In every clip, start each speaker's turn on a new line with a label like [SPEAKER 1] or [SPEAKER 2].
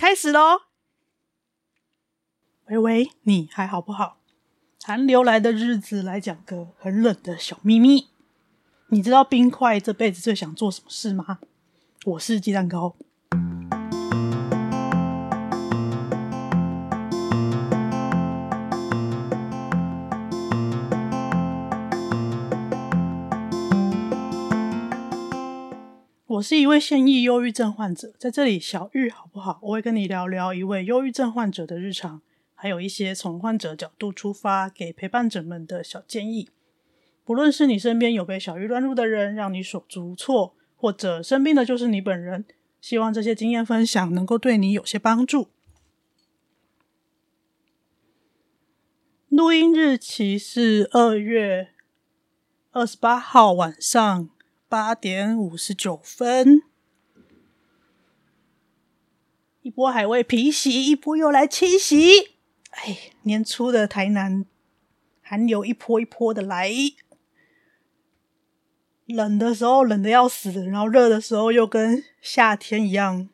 [SPEAKER 1] 开始喽！喂喂，你还好不好？寒流来的日子，来讲个很冷的小秘密。你知道冰块这辈子最想做什么事吗？我是鸡蛋糕。我是一位现役忧郁症患者，在这里小玉好不好？我会跟你聊聊一位忧郁症患者的日常，还有一些从患者角度出发给陪伴者们的小建议。不论是你身边有被小玉乱入的人，让你手足无措，或者生病的就是你本人，希望这些经验分享能够对你有些帮助。录音日期是二月二十八号晚上。八点五十九分，一波还未平息，一波又来侵袭。哎，年初的台南寒流一波一波的来，冷的时候冷的要死，然后热的时候又跟夏天一样。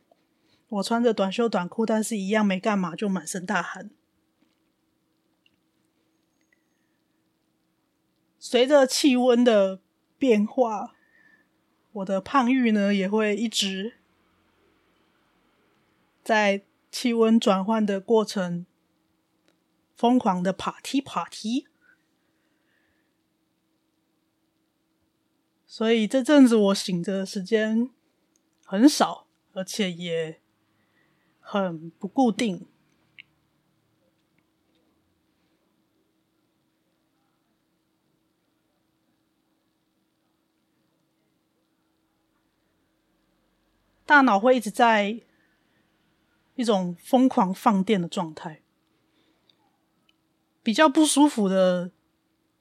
[SPEAKER 1] 我穿着短袖短裤，但是一样没干嘛，就满身大汗。随着气温的变化。我的胖玉呢，也会一直在气温转换的过程疯狂的爬梯爬梯，所以这阵子我醒着的时间很少，而且也很不固定。大脑会一直在一种疯狂放电的状态。比较不舒服的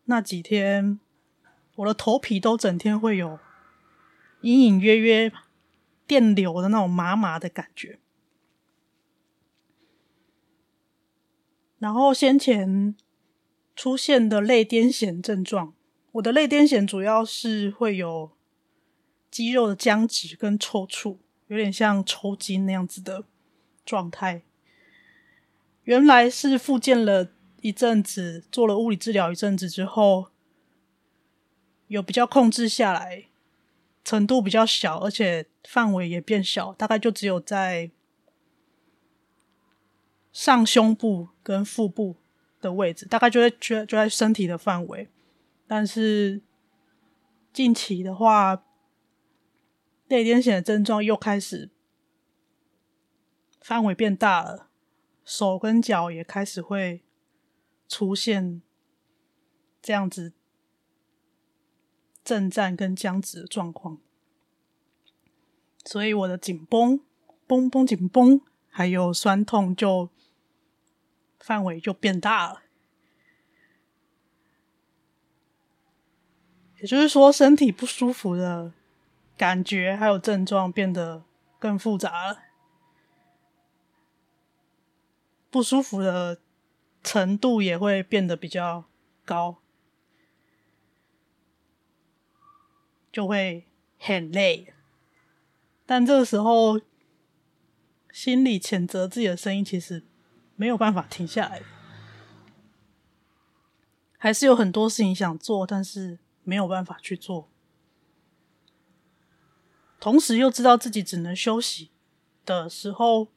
[SPEAKER 1] 那几天，我的头皮都整天会有隐隐约约电流的那种麻麻的感觉。然后先前出现的类癫痫症状，我的类癫痫主要是会有肌肉的僵直跟抽搐。有点像抽筋那样子的状态，原来是复健了一阵子，做了物理治疗一阵子之后，有比较控制下来，程度比较小，而且范围也变小，大概就只有在上胸部跟腹部的位置，大概就在就就在身体的范围，但是近期的话。类癫痫的症状又开始范围变大了，手跟脚也开始会出现这样子震颤跟僵直的状况，所以我的紧绷、绷绷紧绷，还有酸痛就范围就变大了。也就是说，身体不舒服的感觉还有症状变得更复杂了，不舒服的程度也会变得比较高，就会很累。但这个时候，心里谴责自己的声音其实没有办法停下来，还是有很多事情想做，但是。没有办法去做，同时又知道自己只能休息的时候，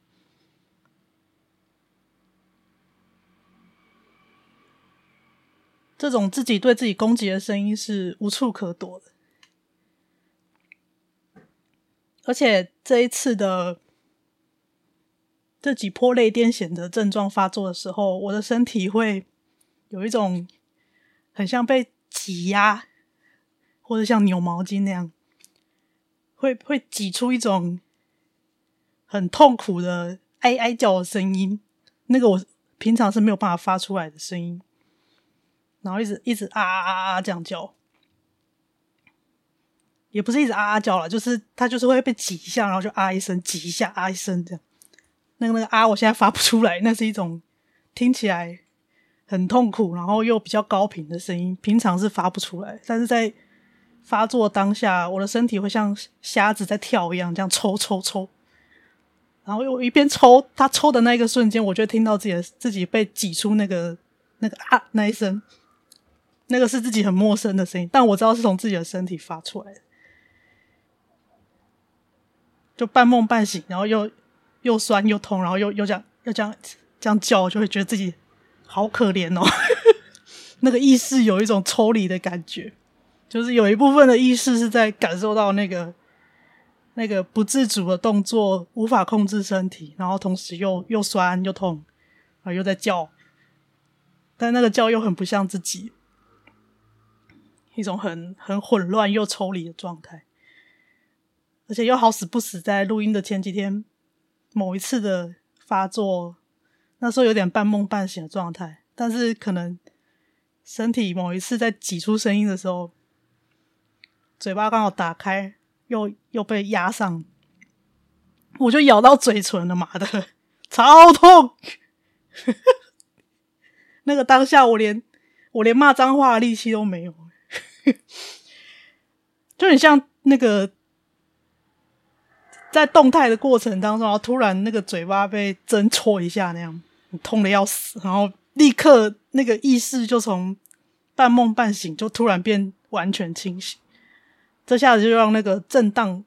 [SPEAKER 1] 这种自己对自己攻击的声音是无处可躲的。而且这一次的这几波类癫痫的症状发作的时候，我的身体会有一种很像被挤压。或者像扭毛巾那样，会会挤出一种很痛苦的哀哀叫的声音，那个我平常是没有办法发出来的声音，然后一直一直啊啊啊啊这样叫，也不是一直啊啊叫了，就是它就是会被挤一下，然后就啊一声，挤一下啊一声这样，那个那个啊我现在发不出来，那是一种听起来很痛苦，然后又比较高频的声音，平常是发不出来，但是在发作当下，我的身体会像瞎子在跳一样，这样抽抽抽，然后我一边抽，他抽的那一个瞬间，我就听到自己的自己被挤出那个那个啊那一声，那个是自己很陌生的声音，但我知道是从自己的身体发出来的，就半梦半醒，然后又又酸又痛，然后又又这样又这样这样叫，就会觉得自己好可怜哦，那个意识有一种抽离的感觉。就是有一部分的意识是在感受到那个那个不自主的动作，无法控制身体，然后同时又又酸又痛，啊，又在叫，但那个叫又很不像自己，一种很很混乱又抽离的状态，而且又好死不死在录音的前几天，某一次的发作，那时候有点半梦半醒的状态，但是可能身体某一次在挤出声音的时候。嘴巴刚好打开，又又被压上，我就咬到嘴唇了，妈的，超痛！那个当下，我连我连骂脏话的力气都没有，就很像那个在动态的过程当中，然后突然那个嘴巴被针戳一下那样，痛的要死，然后立刻那个意识就从半梦半醒，就突然变完全清醒。这下子就让那个震荡，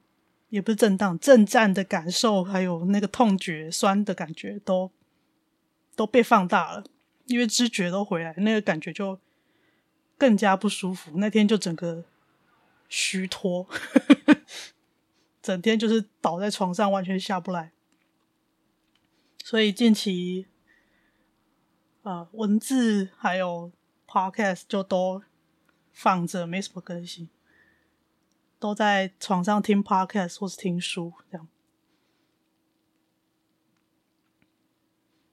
[SPEAKER 1] 也不是震荡，震颤的感受，还有那个痛觉、酸的感觉，都都被放大了，因为知觉都回来，那个感觉就更加不舒服。那天就整个虚脱，整天就是倒在床上，完全下不来。所以近期，呃，文字还有 podcast 就都放着，没什么更新。都在床上听 podcast 或是听书，这样。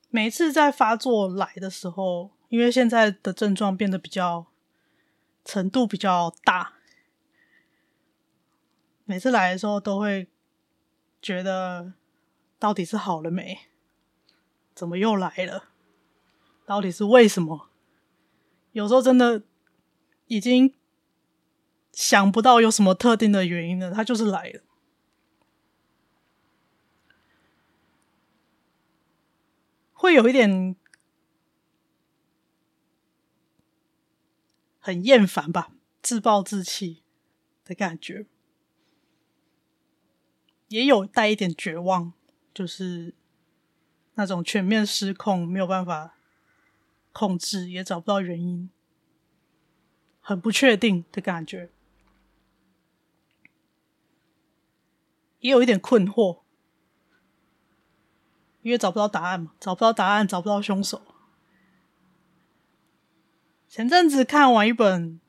[SPEAKER 1] 每次在发作来的时候，因为现在的症状变得比较程度比较大，每次来的时候都会觉得到底是好了没？怎么又来了？到底是为什么？有时候真的已经。想不到有什么特定的原因呢，他就是来了，会有一点很厌烦吧，自暴自弃的感觉，也有带一点绝望，就是那种全面失控，没有办法控制，也找不到原因，很不确定的感觉。也有一点困惑，因为找不到答案嘛，找不到答案，找不到凶手。前阵子看完一本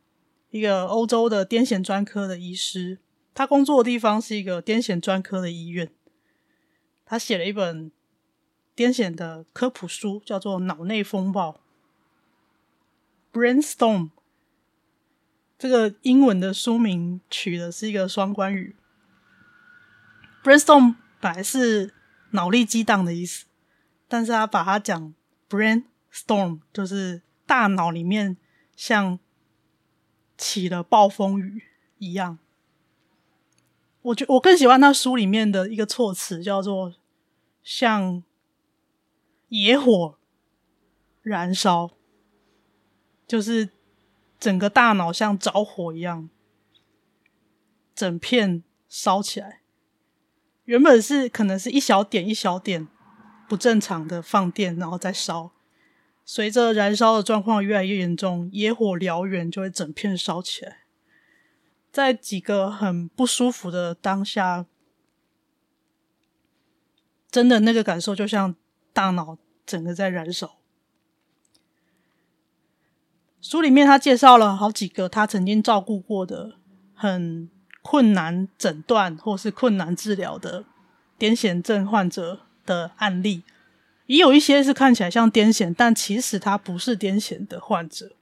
[SPEAKER 1] 一个欧洲的癫痫专科的医师，他工作的地方是一个癫痫专科的医院，他写了一本癫痫的科普书，叫做《脑内风暴》（Brainstorm）。这个英文的书名取的是一个双关语，brainstorm 本来是脑力激荡的意思，但是他把它讲 brainstorm，就是大脑里面像起了暴风雨一样。我觉我更喜欢他书里面的一个措辞，叫做像野火燃烧，就是。整个大脑像着火一样，整片烧起来。原本是可能是一小点一小点不正常的放电，然后再烧。随着燃烧的状况越来越严重，野火燎原，就会整片烧起来。在几个很不舒服的当下，真的那个感受就像大脑整个在燃烧。书里面他介绍了好几个他曾经照顾过的很困难诊断或是困难治疗的癫痫症患者的案例，也有一些是看起来像癫痫，但其实他不是癫痫的患者。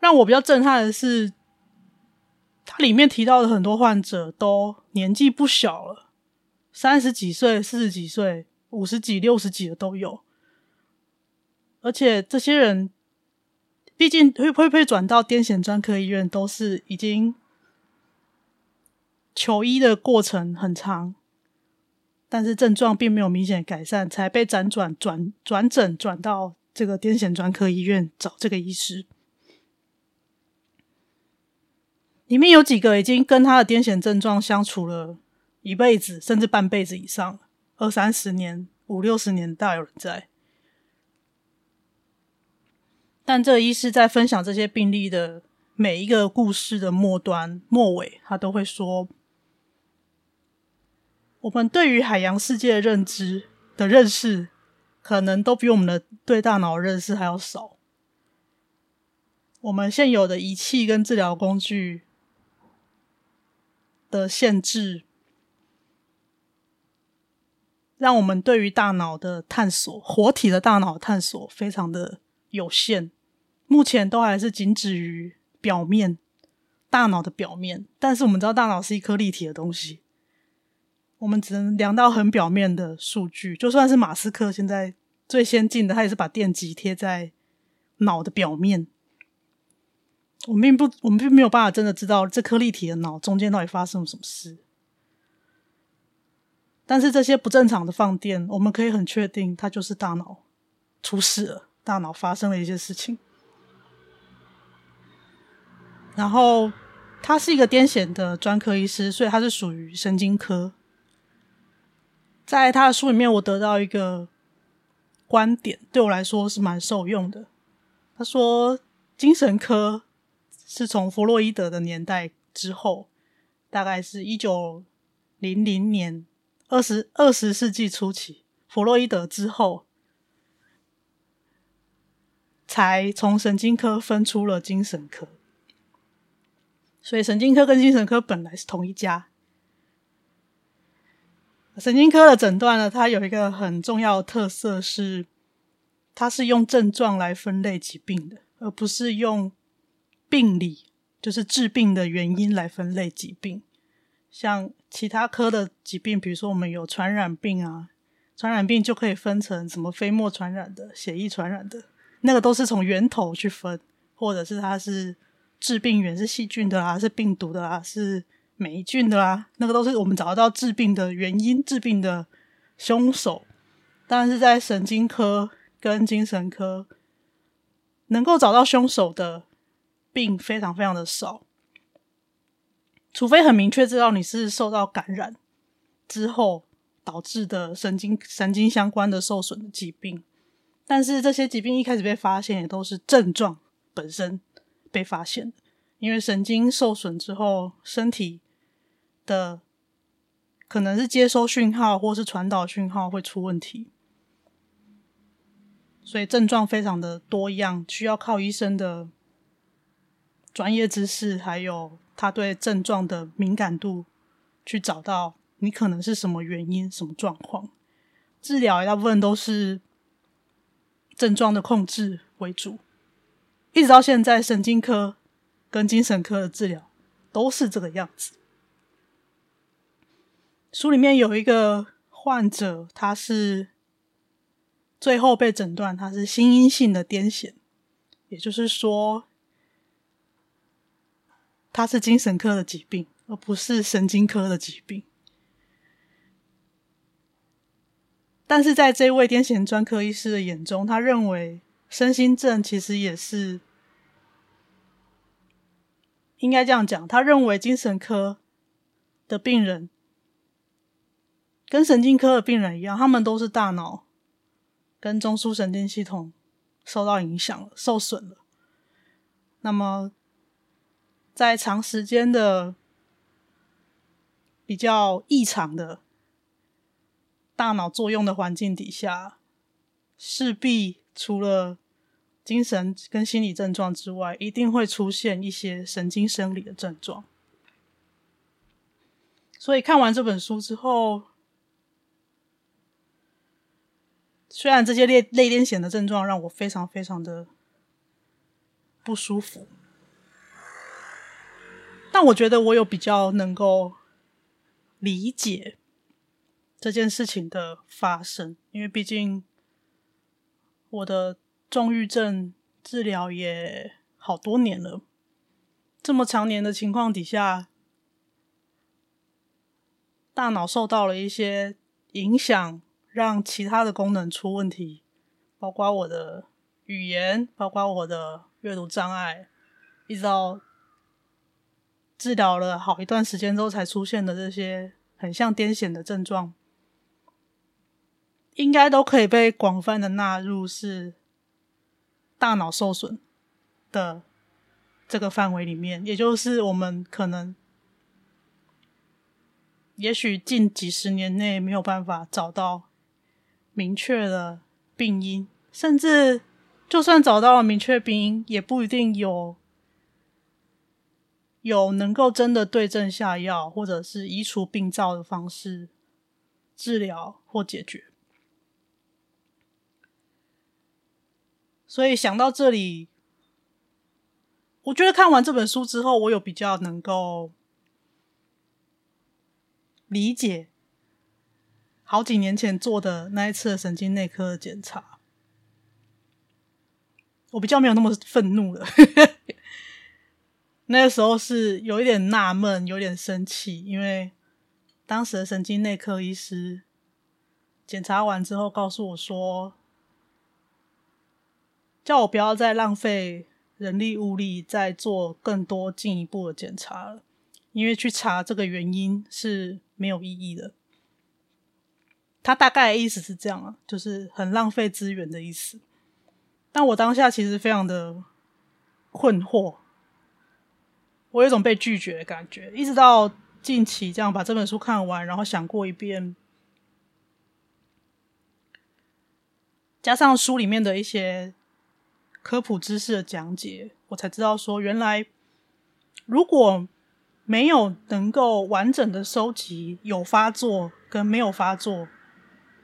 [SPEAKER 1] 让我比较震撼的是，它里面提到的很多患者都年纪不小了，三十几岁、四十几岁、五十几、六十几的都有。而且这些人，毕竟会会不会转到癫痫专科医院，都是已经求医的过程很长，但是症状并没有明显改善，才被辗转转转诊转到这个癫痫专科医院找这个医师。里面有几个已经跟他的癫痫症状相处了一辈子，甚至半辈子以上，二三十年、五六十年，大有人在。但这个医师在分享这些病例的每一个故事的末端、末尾，他都会说：“我们对于海洋世界的认知的认识，可能都比我们的对大脑认识还要少。我们现有的仪器跟治疗工具的限制，让我们对于大脑的探索、活体的大脑探索非常的有限。”目前都还是仅止于表面，大脑的表面。但是我们知道，大脑是一颗立体的东西，我们只能量到很表面的数据。就算是马斯克现在最先进的，他也是把电极贴在脑的表面。我们并不，我们并没有办法真的知道这颗立体的脑中间到底发生了什么事。但是这些不正常的放电，我们可以很确定，它就是大脑出事了，大脑发生了一些事情。然后他是一个癫痫的专科医师，所以他是属于神经科。在他的书里面，我得到一个观点，对我来说是蛮受用的。他说，精神科是从弗洛伊德的年代之后，大概是一九零零年，二十二十世纪初期，弗洛伊德之后，才从神经科分出了精神科。所以神经科跟精神科本来是同一家。神经科的诊断呢，它有一个很重要的特色是，它是用症状来分类疾病的，而不是用病理，就是治病的原因来分类疾病。像其他科的疾病，比如说我们有传染病啊，传染病就可以分成什么飞沫传染的、血液传染的，那个都是从源头去分，或者是它是。致病源是细菌的啦，是病毒的啦，是霉菌的啦，那个都是我们找得到致病的原因、致病的凶手。但是在神经科跟精神科，能够找到凶手的病非常非常的少，除非很明确知道你是受到感染之后导致的神经神经相关的受损的疾病。但是这些疾病一开始被发现，也都是症状本身。被发现的，因为神经受损之后，身体的可能是接收讯号或是传导讯号会出问题，所以症状非常的多样，需要靠医生的专业知识，还有他对症状的敏感度，去找到你可能是什么原因、什么状况。治疗大部分都是症状的控制为主，一直到现在，神经科跟精神科的治疗都是这个样子。书里面有一个患者，他是最后被诊断他是心因性的癫痫，也就是说，他是精神科的疾病，而不是神经科的疾病。但是在这位癫痫专科医师的眼中，他认为身心症其实也是应该这样讲。他认为精神科的病人跟神经科的病人一样，他们都是大脑跟中枢神经系统受到影响了、受损了。那么，在长时间的比较异常的。大脑作用的环境底下，势必除了精神跟心理症状之外，一定会出现一些神经生理的症状。所以看完这本书之后，虽然这些类类癫痫的症状让我非常非常的不舒服，但我觉得我有比较能够理解。这件事情的发生，因为毕竟我的重郁症治疗也好多年了，这么长年的情况底下，大脑受到了一些影响，让其他的功能出问题，包括我的语言，包括我的阅读障碍，一直到治疗了好一段时间之后才出现的这些很像癫痫的症状。应该都可以被广泛的纳入是大脑受损的这个范围里面，也就是我们可能也许近几十年内没有办法找到明确的病因，甚至就算找到了明确病因，也不一定有有能够真的对症下药，或者是移除病灶的方式治疗或解决。所以想到这里，我觉得看完这本书之后，我有比较能够理解好几年前做的那一次神经内科的检查。我比较没有那么愤怒了，那个时候是有一点纳闷，有点生气，因为当时的神经内科医师检查完之后告诉我说。叫我不要再浪费人力物力，再做更多进一步的检查了，因为去查这个原因是没有意义的。他大概的意思是这样啊，就是很浪费资源的意思。但我当下其实非常的困惑，我有一种被拒绝的感觉。一直到近期这样把这本书看完，然后想过一遍，加上书里面的一些。科普知识的讲解，我才知道说，原来如果没有能够完整的收集有发作跟没有发作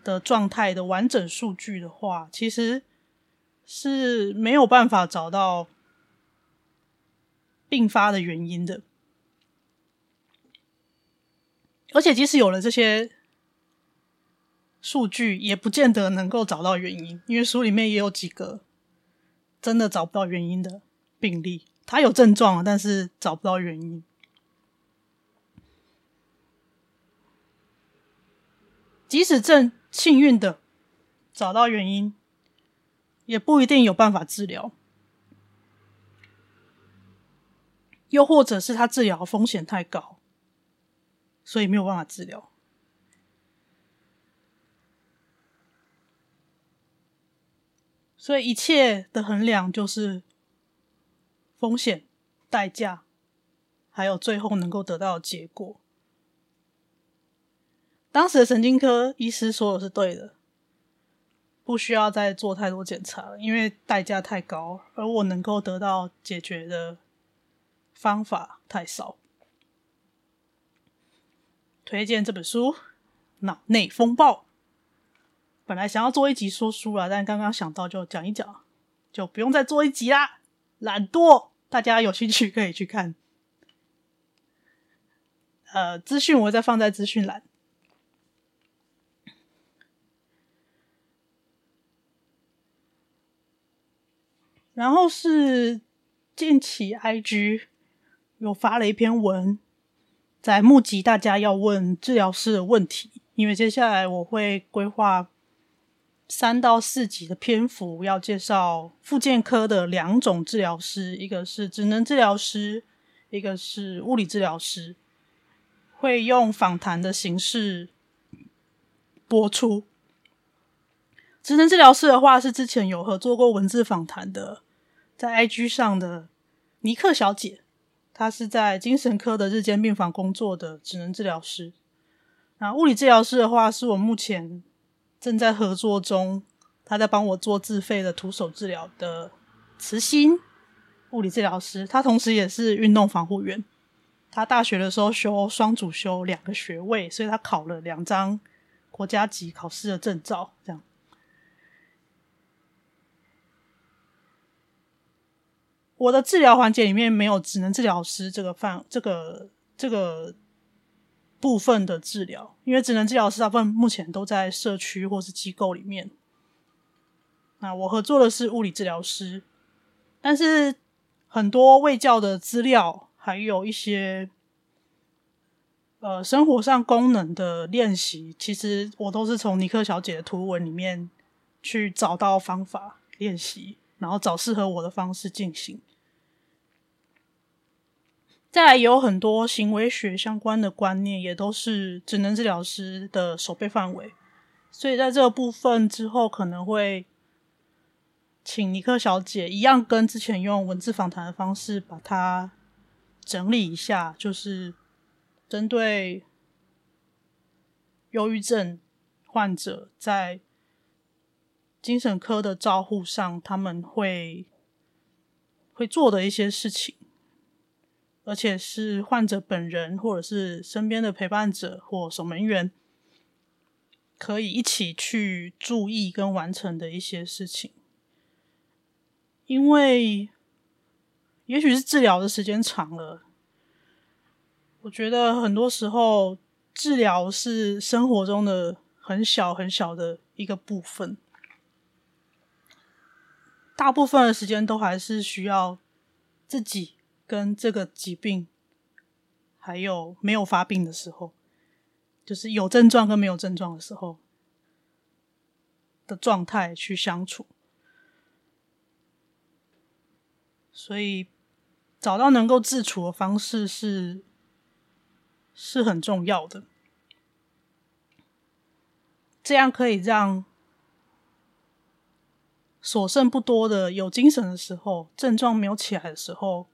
[SPEAKER 1] 的状态的完整数据的话，其实是没有办法找到病发的原因的。而且，即使有了这些数据，也不见得能够找到原因，因为书里面也有几个。真的找不到原因的病例，他有症状，但是找不到原因。即使正幸运的找到原因，也不一定有办法治疗，又或者是他治疗风险太高，所以没有办法治疗。所以一切的衡量就是风险、代价，还有最后能够得到的结果。当时的神经科医师说的是对的，不需要再做太多检查了，因为代价太高，而我能够得到解决的方法太少。推荐这本书《脑内风暴》。本来想要做一集说书了，但刚刚想到就讲一讲，就不用再做一集啦。懒惰，大家有兴趣可以去看。呃，资讯我会再放在资讯栏。然后是近期 IG 有发了一篇文，在募集大家要问治疗师的问题，因为接下来我会规划。三到四集的篇幅要介绍复健科的两种治疗师，一个是职能治疗师，一个是物理治疗师，会用访谈的形式播出。职能治疗师的话是之前有合作过文字访谈的，在 IG 上的尼克小姐，她是在精神科的日间病房工作的职能治疗师。那物理治疗师的话，是我目前。正在合作中，他在帮我做自费的徒手治疗的慈心物理治疗师，他同时也是运动防护员。他大学的时候修双主修两个学位，所以他考了两张国家级考试的证照。这样，我的治疗环节里面没有职能治疗师这个范，这个这个。部分的治疗，因为职能治疗师大部分目前都在社区或是机构里面。那我合作的是物理治疗师，但是很多卫教的资料，还有一些呃生活上功能的练习，其实我都是从尼克小姐的图文里面去找到方法练习，然后找适合我的方式进行。再来有很多行为学相关的观念，也都是职能治疗师的守备范围，所以在这个部分之后，可能会请尼克小姐一样，跟之前用文字访谈的方式把它整理一下，就是针对忧郁症患者在精神科的照护上，他们会会做的一些事情。而且是患者本人，或者是身边的陪伴者或守门员，可以一起去注意跟完成的一些事情。因为也许是治疗的时间长了，我觉得很多时候治疗是生活中的很小很小的一个部分，大部分的时间都还是需要自己。跟这个疾病，还有没有发病的时候，就是有症状跟没有症状的时候的状态去相处，所以找到能够自处的方式是是很重要的，这样可以让所剩不多的有精神的时候，症状没有起来的时候。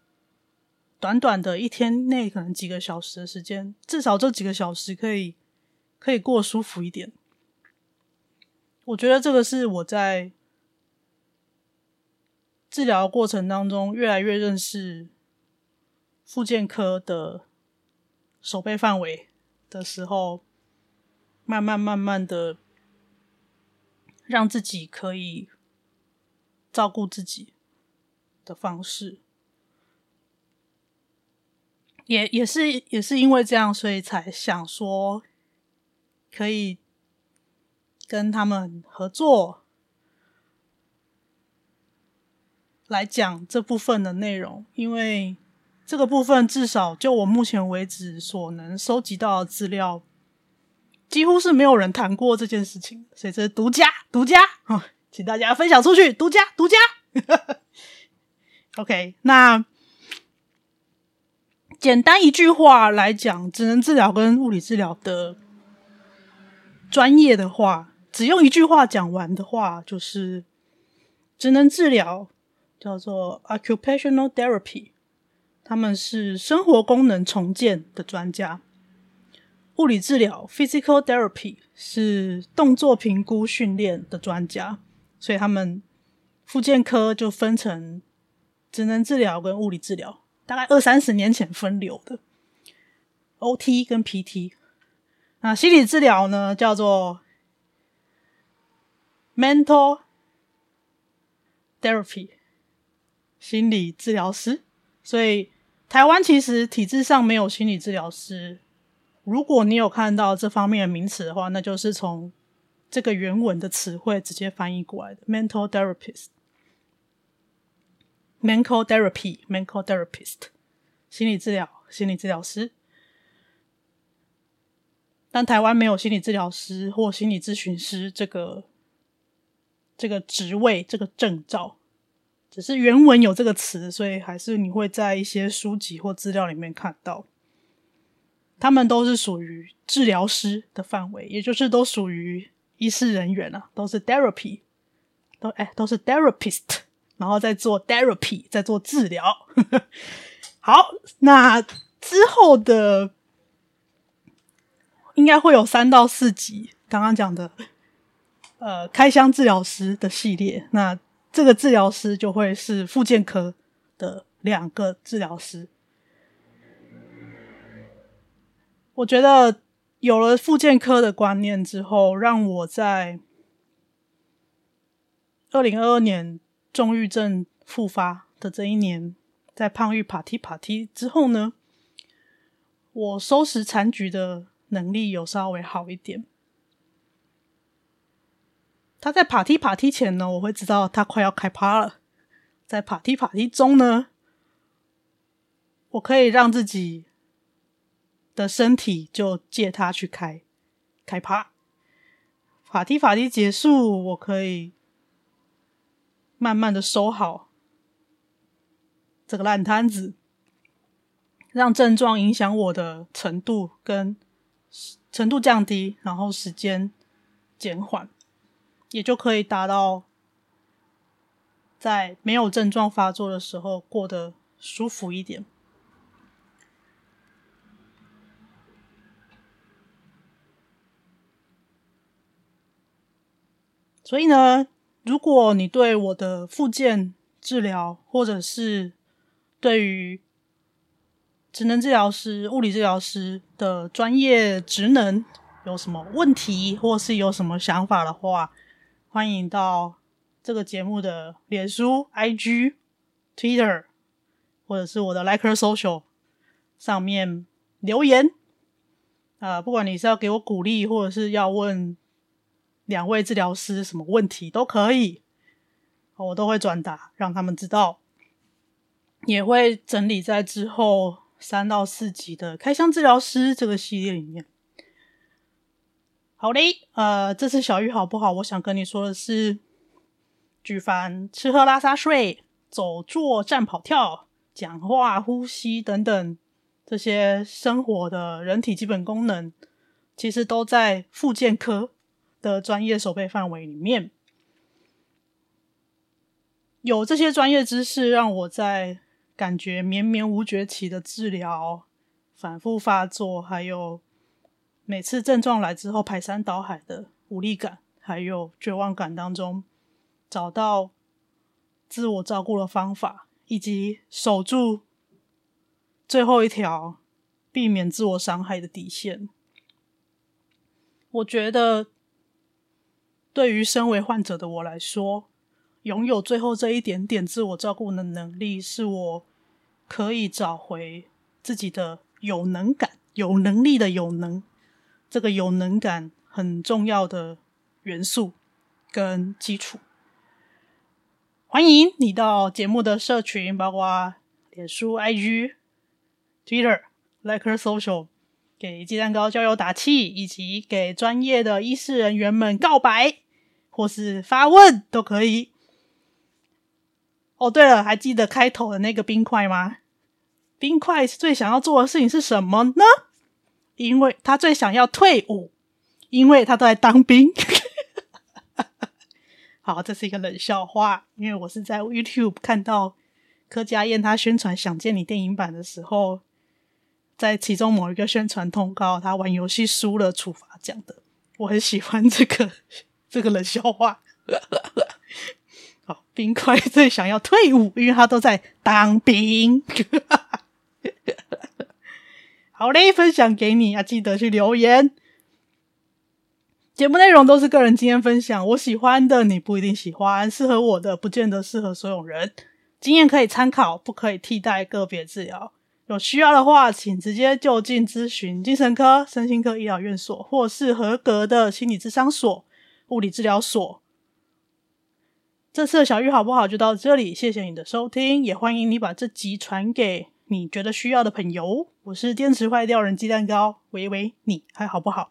[SPEAKER 1] 短短的一天内，可能几个小时的时间，至少这几个小时可以可以过舒服一点。我觉得这个是我在治疗过程当中越来越认识复健科的守备范围的时候，慢慢慢慢的让自己可以照顾自己的方式。也也是也是因为这样，所以才想说可以跟他们合作来讲这部分的内容，因为这个部分至少就我目前为止所能收集到的资料，几乎是没有人谈过这件事情，所以这是独家独家啊，请大家分享出去，独家独家。OK，那。简单一句话来讲，职能治疗跟物理治疗的专业的话，只用一句话讲完的话，就是职能治疗叫做 occupational therapy，他们是生活功能重建的专家；物理治疗 （physical therapy） 是动作评估训练的专家，所以他们复健科就分成职能治疗跟物理治疗，大概二三十年前分流的 OT 跟 PT。那心理治疗呢，叫做 mental therapy，心理治疗师。所以台湾其实体制上没有心理治疗师。如果你有看到这方面的名词的话，那就是从这个原文的词汇直接翻译过来的 mental therapist、mental therapy、mental therapist，心理治疗、心理治疗师。但台湾没有心理治疗师或心理咨询师这个这个职位、这个证照，只是原文有这个词，所以还是你会在一些书籍或资料里面看到。他们都是属于治疗师的范围，也就是都属于医师人员啊，都是 therapy，都哎都是 therapist，然后再做 therapy，再做治疗。好，那之后的。应该会有三到四集，刚刚讲的，呃，开箱治疗师的系列。那这个治疗师就会是复健科的两个治疗师。我觉得有了复健科的观念之后，让我在二零二二年重郁症复发的这一年，在胖玉爬梯爬梯之后呢，我收拾残局的。能力有稍微好一点。他在爬梯爬梯前呢，我会知道他快要开趴了。在爬梯爬梯中呢，我可以让自己的身体就借他去开开趴。爬梯爬梯结束，我可以慢慢的收好这个烂摊子，让症状影响我的程度跟。程度降低，然后时间减缓，也就可以达到在没有症状发作的时候过得舒服一点。所以呢，如果你对我的复健治疗，或者是对于职能治疗师、物理治疗师的专业职能有什么问题，或是有什么想法的话，欢迎到这个节目的脸书、IG、Twitter，或者是我的 Liker Social 上面留言。啊、不管你是要给我鼓励，或者是要问两位治疗师什么问题都可以，我都会转达，让他们知道，也会整理在之后。三到四集的开箱治疗师这个系列里面，好嘞，呃，这次小玉好不好？我想跟你说的是，举凡吃喝拉撒睡、走坐站跑跳、讲话、呼吸等等这些生活的人体基本功能，其实都在复健科的专业守备范围里面。有这些专业知识，让我在。感觉绵绵无绝期的治疗，反复发作，还有每次症状来之后排山倒海的无力感，还有绝望感当中，找到自我照顾的方法，以及守住最后一条避免自我伤害的底线。我觉得，对于身为患者的我来说，拥有最后这一点点自我照顾的能力，是我。可以找回自己的有能感，有能力的有能，这个有能感很重要的元素跟基础。欢迎你到节目的社群，包括脸书、IG、Twitter、Liker Social，给鸡蛋糕加油打气，以及给专业的医师人员们告白或是发问都可以。哦，对了，还记得开头的那个冰块吗？冰块最想要做的事情是什么呢？因为他最想要退伍，因为他都在当兵。好，这是一个冷笑话，因为我是在 YouTube 看到柯佳嬿他宣传《想见你》电影版的时候，在其中某一个宣传通告，他玩游戏输了处罚讲的，我很喜欢这个这个冷笑话。好，冰块最想要退伍，因为他都在当兵。好嘞，分享给你啊，记得去留言。节目内容都是个人经验分享，我喜欢的你不一定喜欢，适合我的不见得适合所有人。经验可以参考，不可以替代个别治疗。有需要的话，请直接就近咨询精神科、身心科医疗院所，或是合格的心理咨商所、物理治疗所。这次的小玉好不好？就到这里，谢谢你的收听，也欢迎你把这集传给你觉得需要的朋友。我是电池坏掉人鸡蛋糕，喂喂，你还好不好？